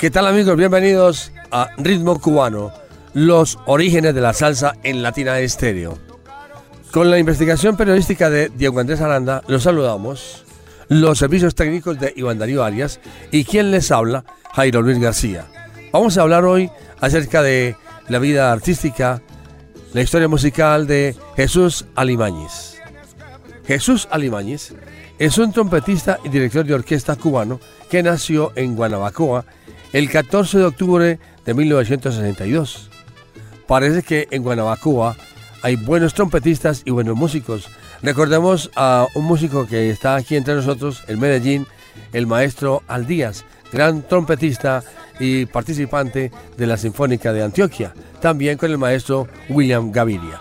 ¿Qué tal amigos? Bienvenidos a Ritmo Cubano, los orígenes de la salsa en Latina Estéreo. Con la investigación periodística de Diego Andrés Aranda, los saludamos, los servicios técnicos de Iván Darío Arias y quien les habla, Jairo Luis García. Vamos a hablar hoy acerca de la vida artística, la historia musical de Jesús Alimañez. Jesús Alimañez es un trompetista y director de orquesta cubano que nació en Guanabacoa el 14 de octubre de 1962. Parece que en Guanabacoa hay buenos trompetistas y buenos músicos. Recordemos a un músico que está aquí entre nosotros, en Medellín, el maestro Aldías, gran trompetista y participante de la Sinfónica de Antioquia, también con el maestro William Gaviria.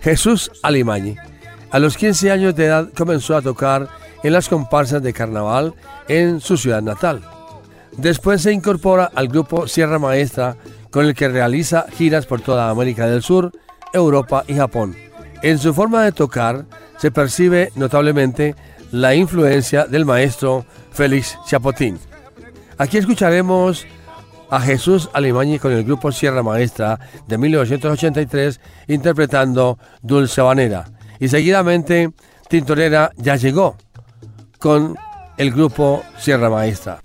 Jesús Alimañi, a los 15 años de edad comenzó a tocar en las comparsas de carnaval en su ciudad natal. Después se incorpora al grupo Sierra Maestra, con el que realiza giras por toda América del Sur, Europa y Japón. En su forma de tocar se percibe notablemente la influencia del maestro Félix Chapotín. Aquí escucharemos a Jesús Alimañi con el grupo Sierra Maestra de 1983 interpretando Dulce Banera. Y seguidamente Tintorera ya llegó con el grupo Sierra Maestra.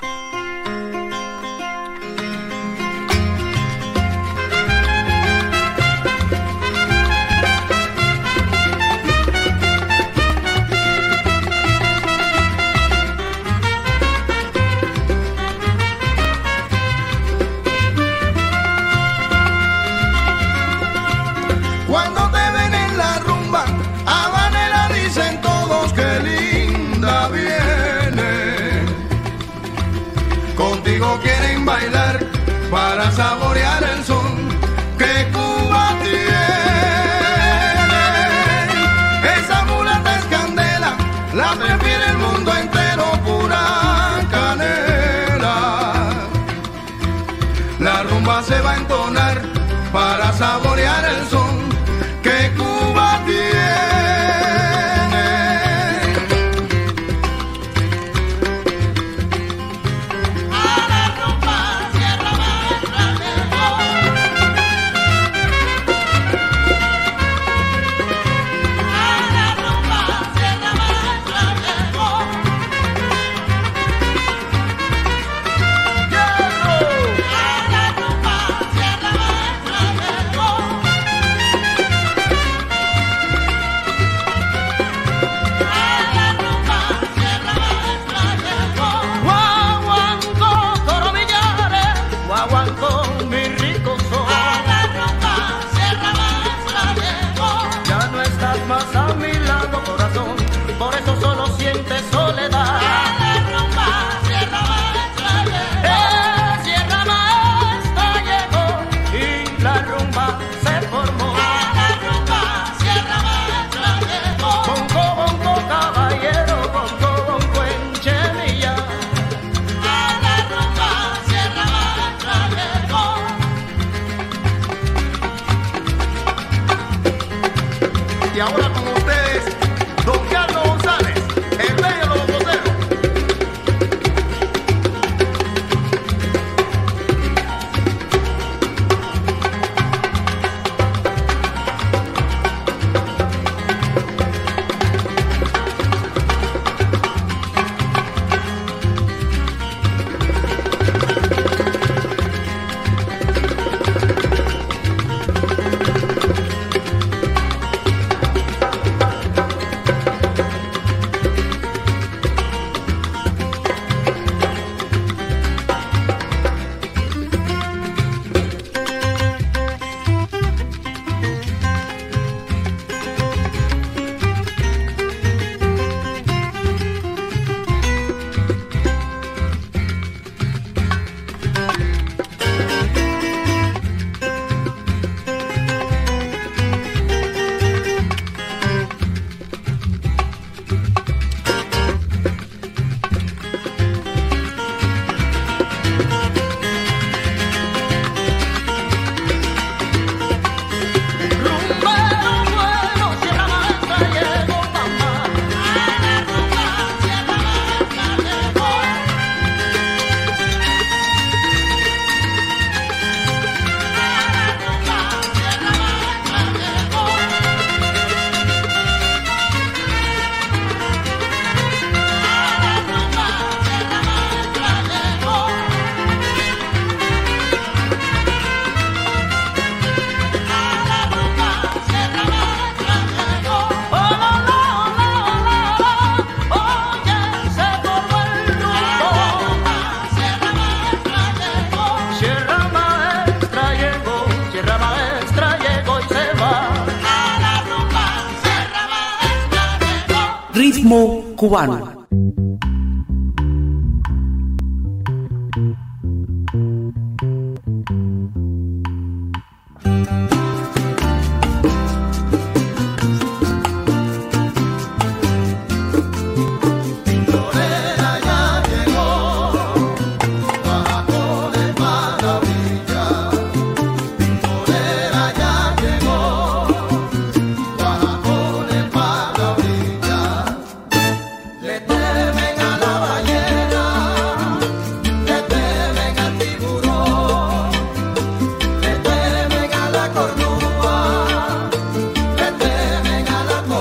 Cubano.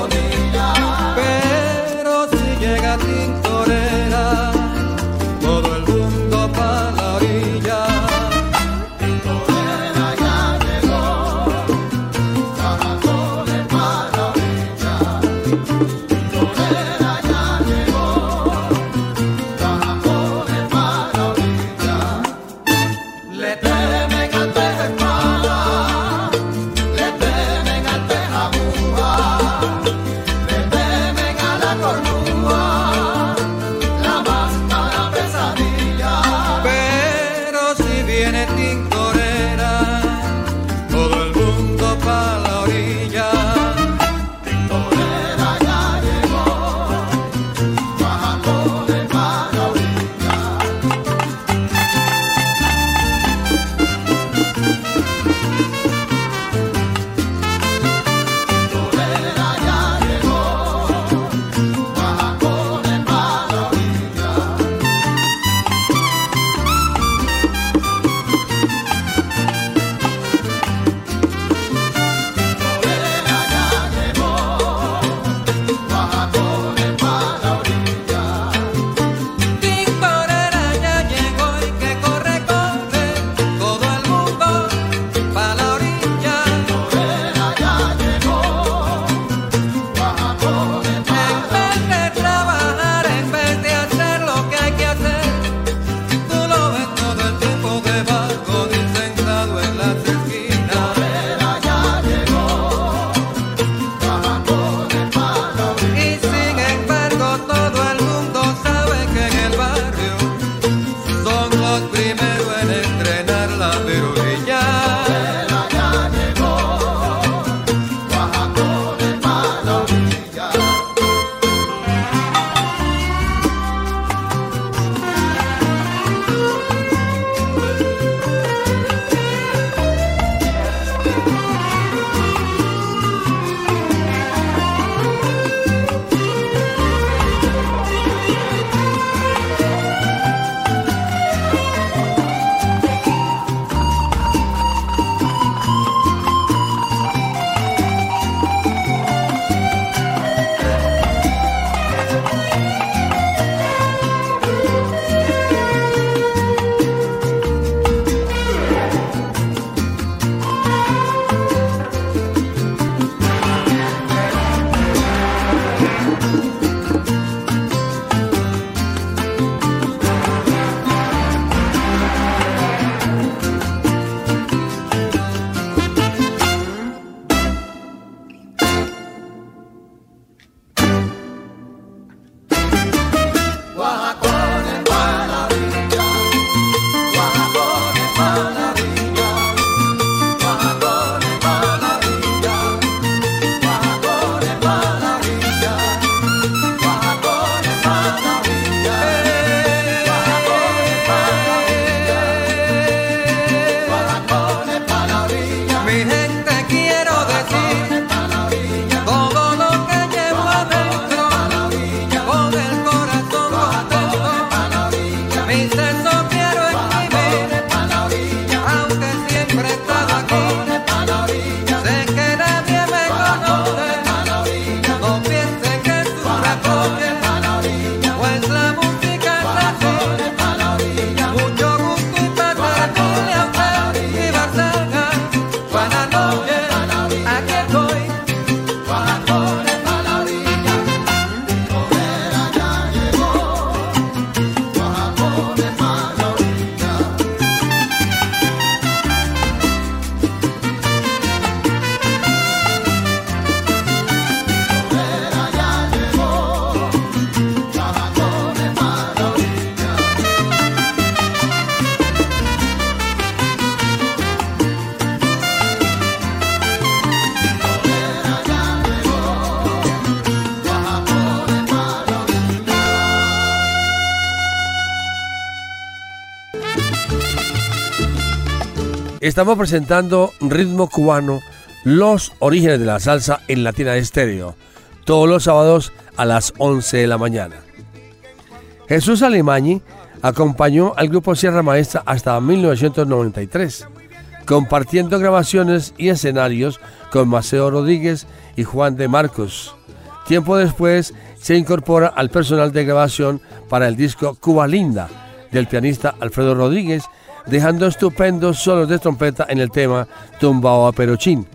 con Estamos presentando Ritmo Cubano, los orígenes de la salsa en Latina Estéreo, todos los sábados a las 11 de la mañana. Jesús Alimañi acompañó al grupo Sierra Maestra hasta 1993, compartiendo grabaciones y escenarios con Maceo Rodríguez y Juan de Marcos. Tiempo después se incorpora al personal de grabación para el disco Cuba Linda del pianista Alfredo Rodríguez, dejando estupendos solos de trompeta en el tema Tumbao a Perochín.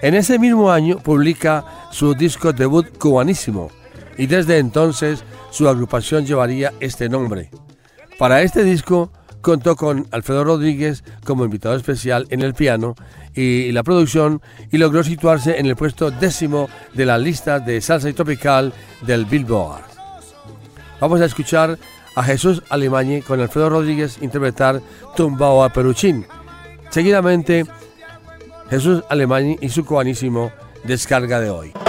En ese mismo año publica su disco debut cubanísimo y desde entonces su agrupación llevaría este nombre. Para este disco contó con Alfredo Rodríguez como invitado especial en el piano y la producción y logró situarse en el puesto décimo de la lista de salsa y tropical del Billboard. Vamos a escuchar a Jesús Alimañi con Alfredo Rodríguez interpretar Tumbao a Peruchín. Seguidamente, Jesús Alimañi y su cubanísimo Descarga de hoy.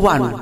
Cubano.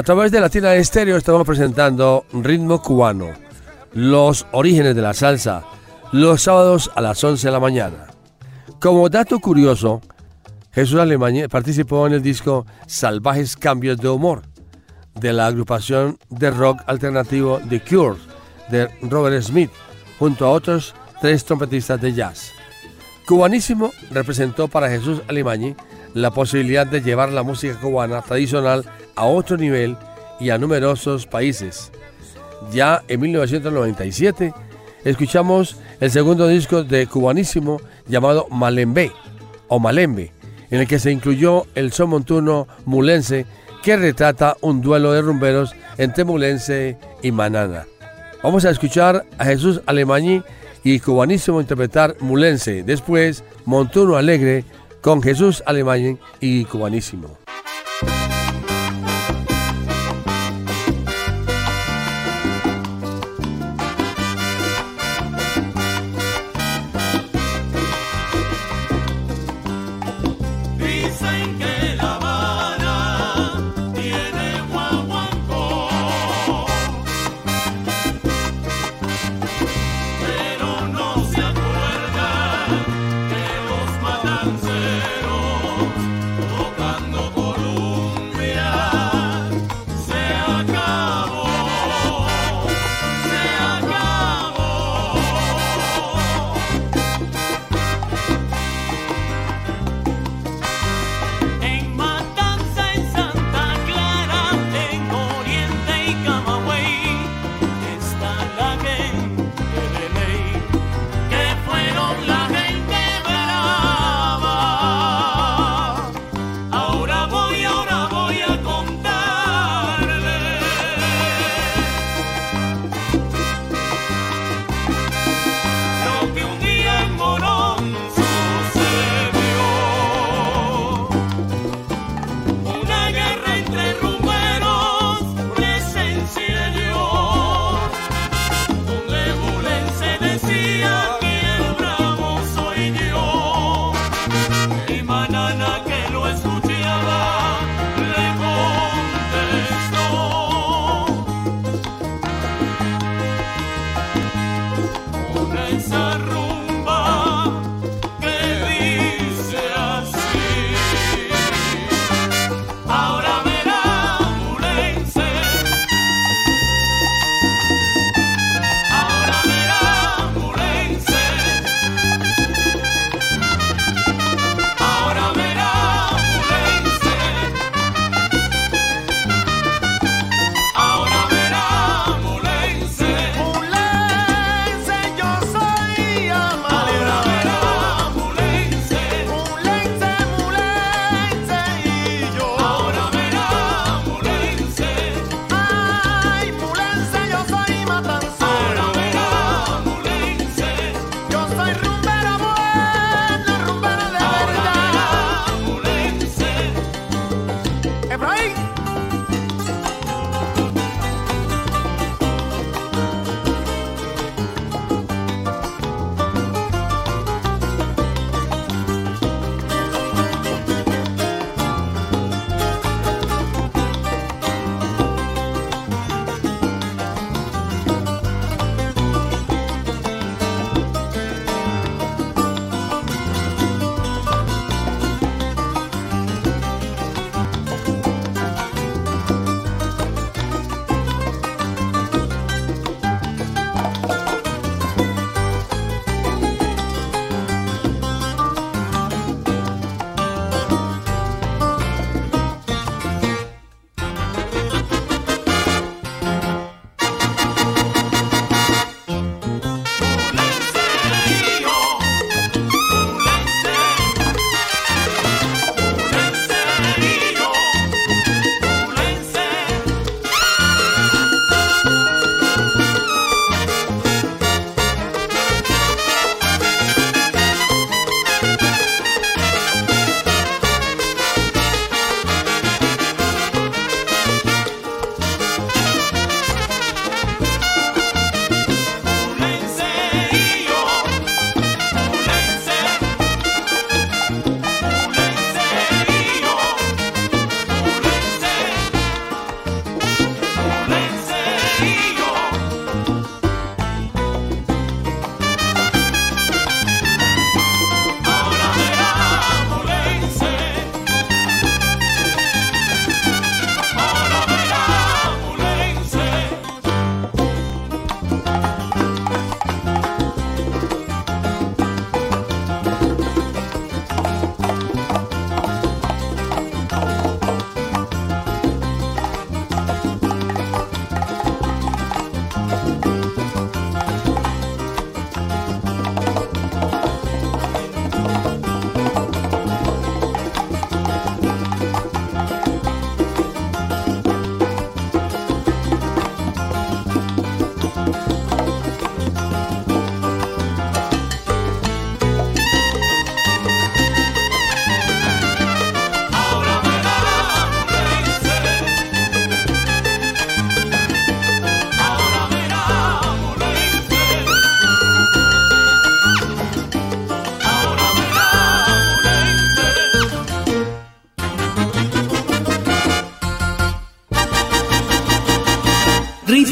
A través de Latina Estéreo estamos presentando Ritmo Cubano, los orígenes de la salsa, los sábados a las 11 de la mañana. Como dato curioso, Jesús Alemán participó en el disco Salvajes Cambios de Humor de la agrupación de rock alternativo The Cure de Robert Smith, junto a otros tres trompetistas de jazz. Cubanísimo representó para Jesús Alimañi la posibilidad de llevar la música cubana tradicional a otro nivel y a numerosos países. Ya en 1997 escuchamos el segundo disco de Cubanísimo llamado Malembe o Malembe, en el que se incluyó el son montuno mulense que retrata un duelo de rumberos entre Mulense y Manana. Vamos a escuchar a Jesús Alemañí y Cubanísimo interpretar Mulense, después Montuno Alegre con Jesús Alemán y Cubanísimo.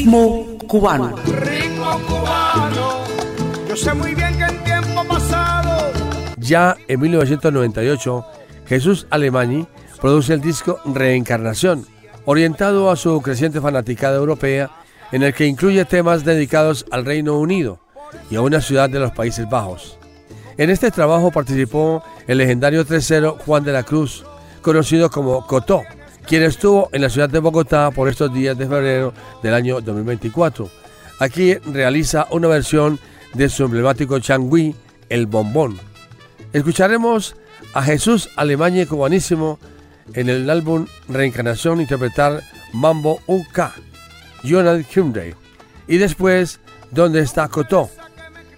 Ritmo cubano. Ritmo cubano, yo sé muy bien que en tiempo pasado. Ya en 1998, Jesús Alemani produce el disco Reencarnación, orientado a su creciente fanaticada europea, en el que incluye temas dedicados al Reino Unido y a una ciudad de los Países Bajos. En este trabajo participó el legendario 3-0 Juan de la Cruz, conocido como Cotó, quien estuvo en la ciudad de Bogotá por estos días de febrero del año 2024. Aquí realiza una versión de su emblemático changüí, El Bombón. Escucharemos a Jesús Alemania cubanísimo en el álbum Reencarnación interpretar Mambo UK, Jonathan Hyundai. Y después, ¿Dónde está Cotó?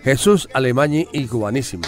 Jesús Alemania y cubanísimo.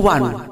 Ritmo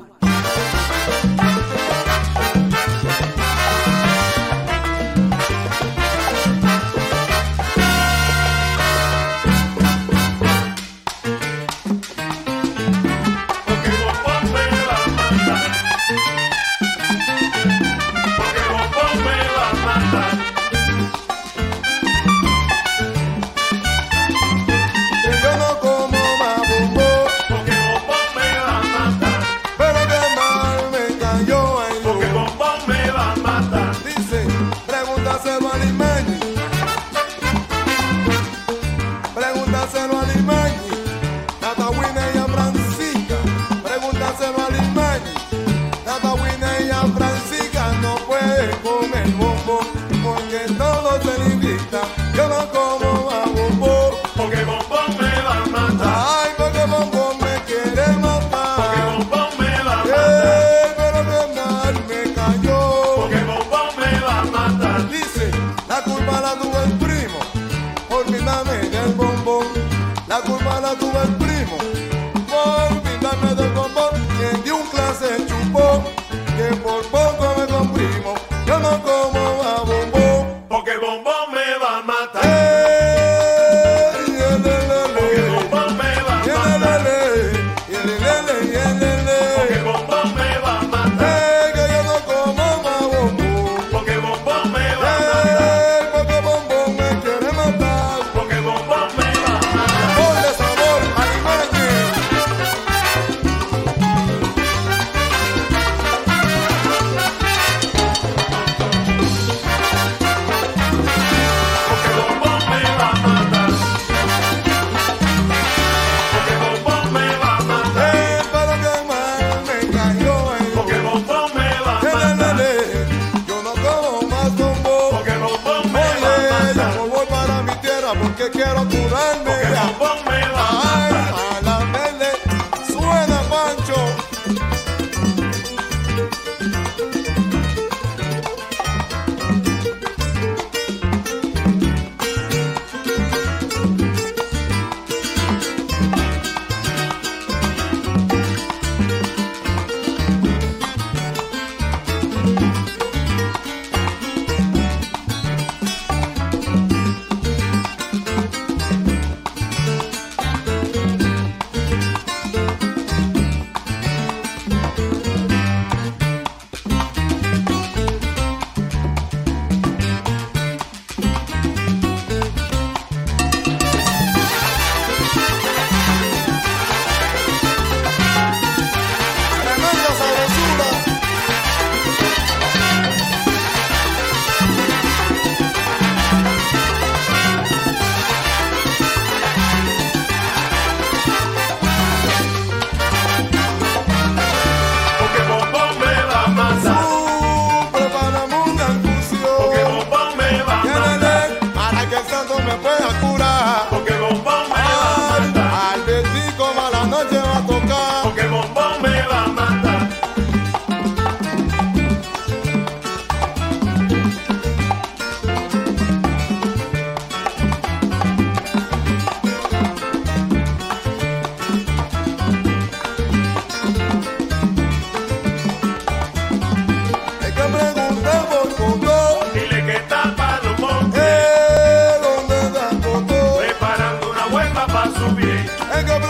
Tava subir. É que eu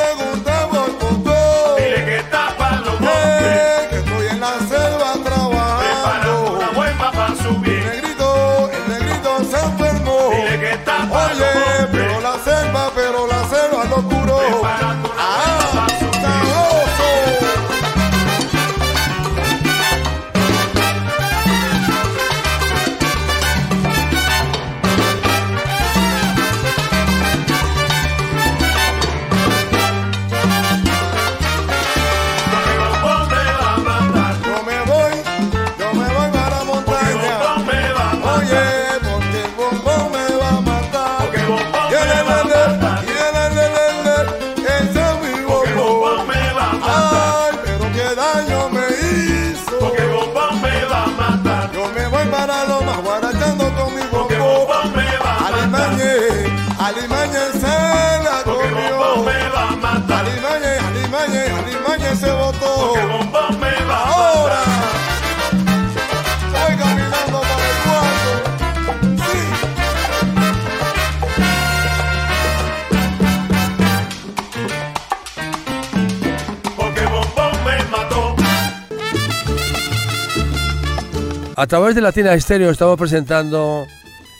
A través de Latina Estéreo estamos presentando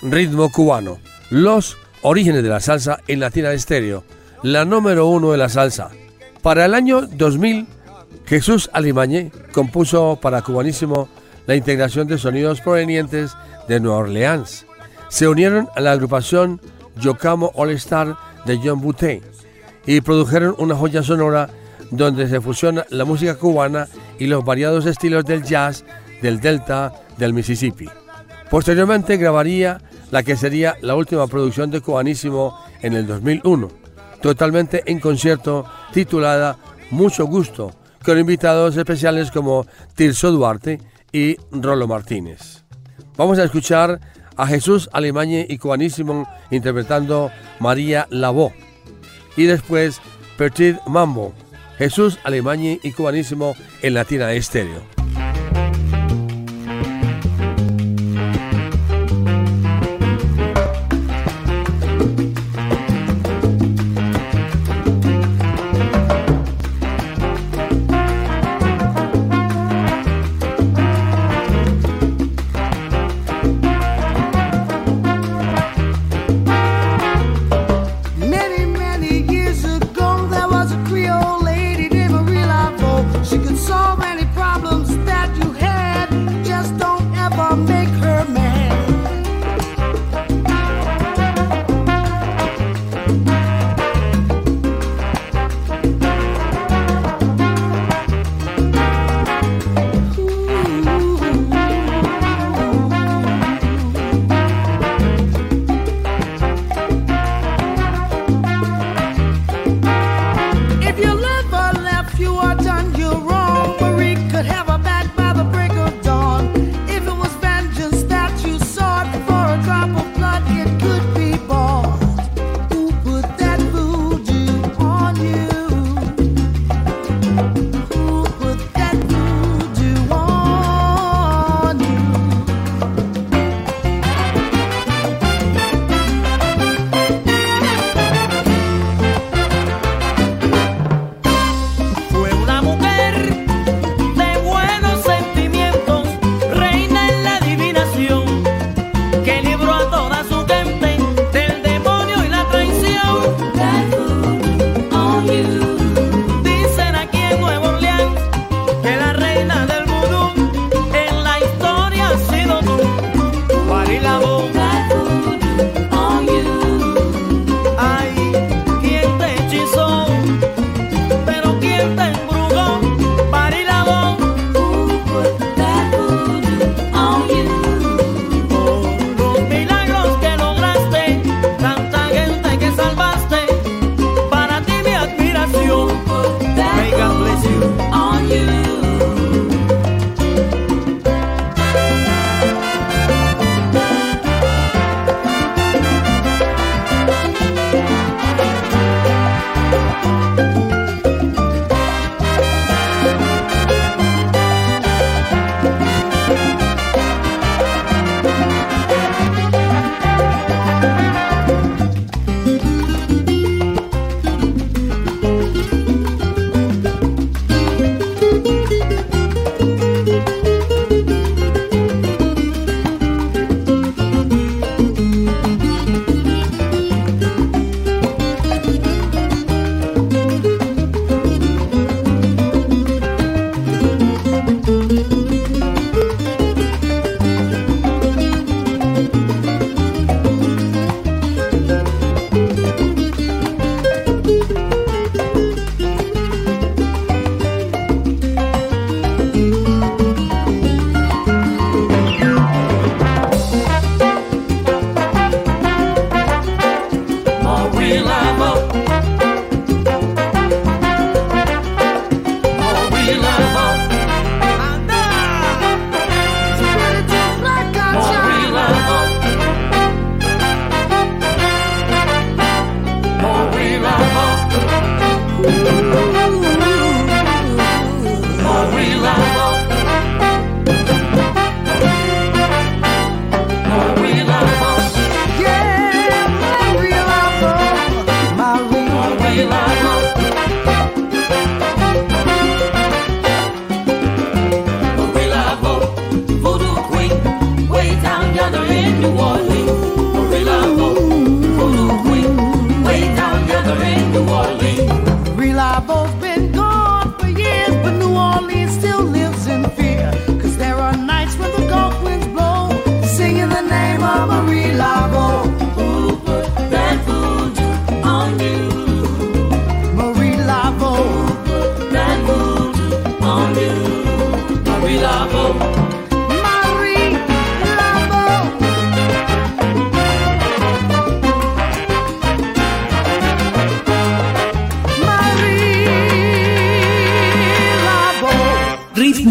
Ritmo Cubano, los orígenes de la salsa en Latina Estéreo, la número uno de la salsa. Para el año 2000, Jesús Alimañé compuso para Cubanísimo la integración de sonidos provenientes de Nueva Orleans. Se unieron a la agrupación Yocamo All Star de John Boutte y produjeron una joya sonora donde se fusiona la música cubana y los variados estilos del jazz, del delta, del Mississippi. Posteriormente grabaría la que sería la última producción de Cubanísimo en el 2001, totalmente en concierto titulada Mucho Gusto, con invitados especiales como Tirso Duarte y Rolo Martínez. Vamos a escuchar a Jesús Alimañe y Cubanísimo interpretando María Lavó y después Petit Mambo, Jesús Alimañe y Cubanísimo en Latina Estéreo.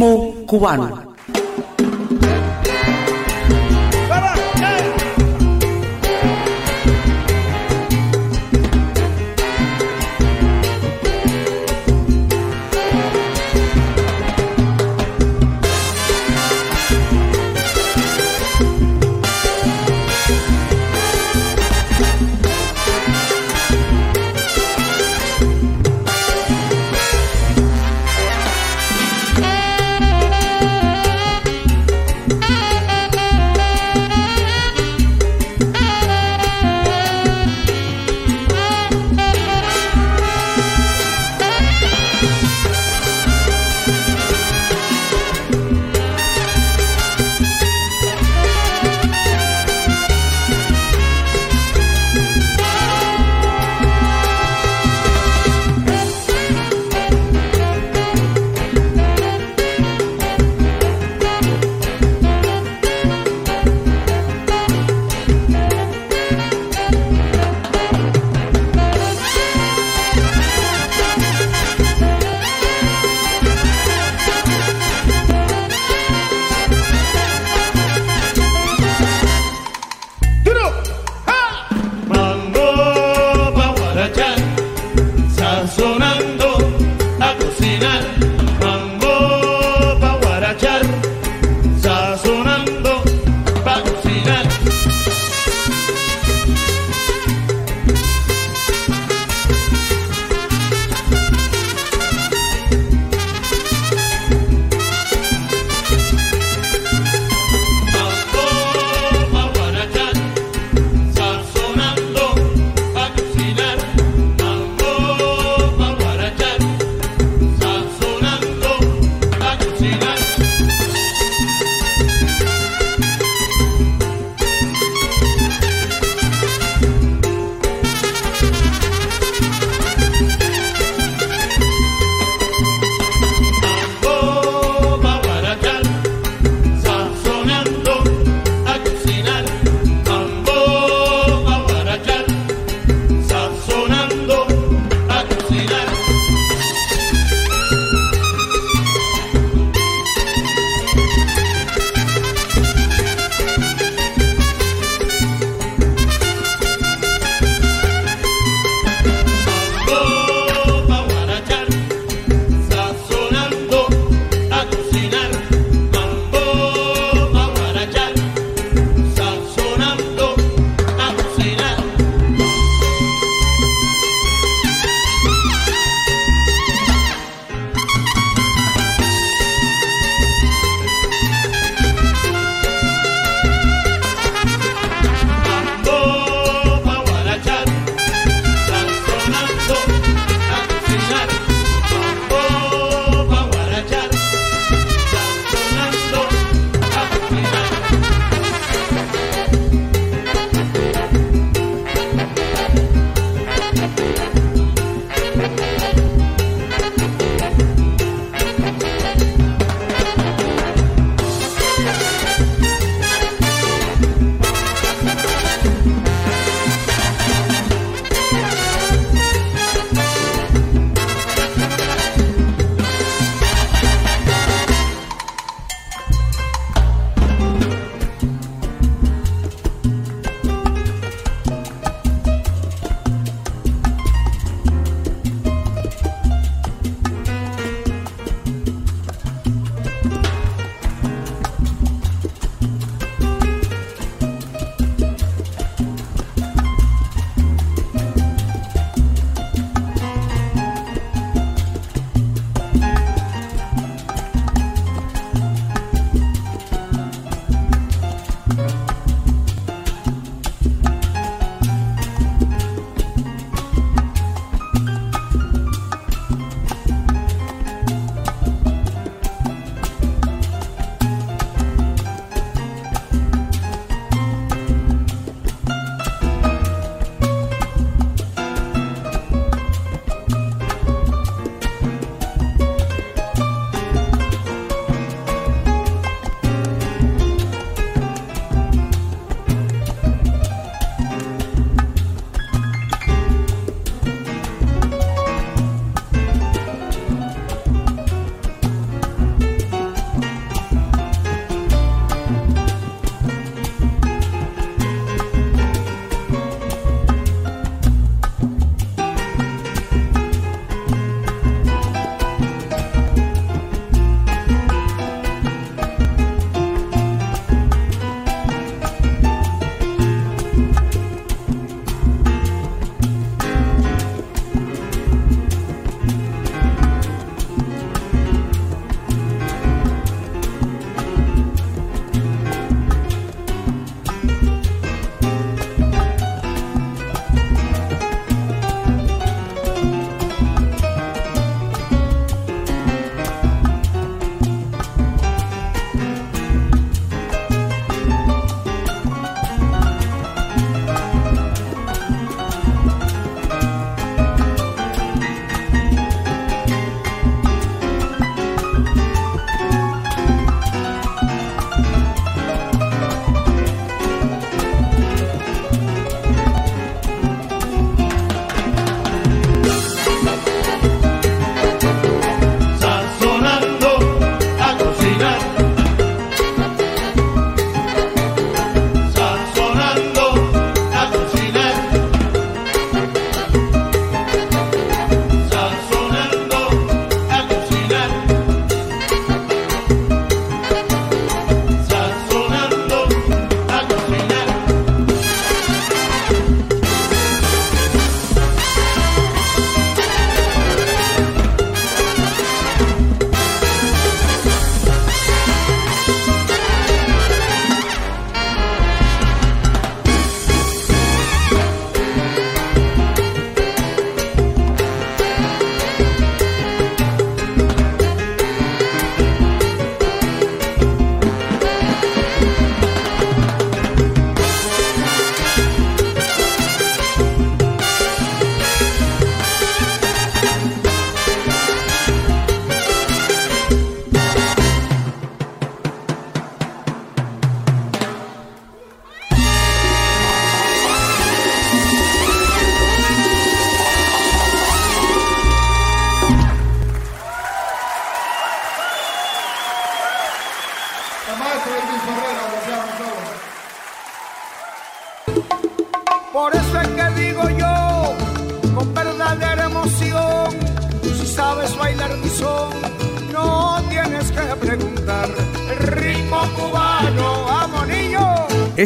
immoo ku waanuma.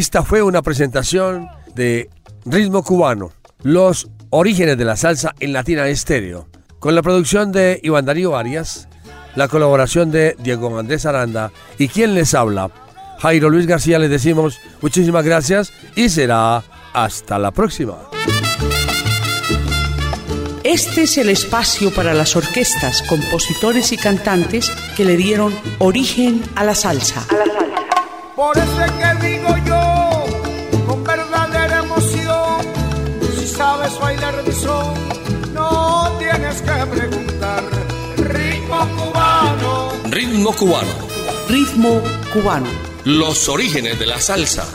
Esta fue una presentación de Ritmo Cubano, los orígenes de la salsa en Latina Estéreo, con la producción de Iván Darío Arias, la colaboración de Diego Andrés Aranda y quien les habla, Jairo Luis García, les decimos muchísimas gracias y será hasta la próxima. Este es el espacio para las orquestas, compositores y cantantes que le dieron origen a la salsa. Por eso es que digo yo, no tienes que preguntar. Ritmo cubano. Ritmo cubano. Ritmo cubano. Los orígenes de la salsa.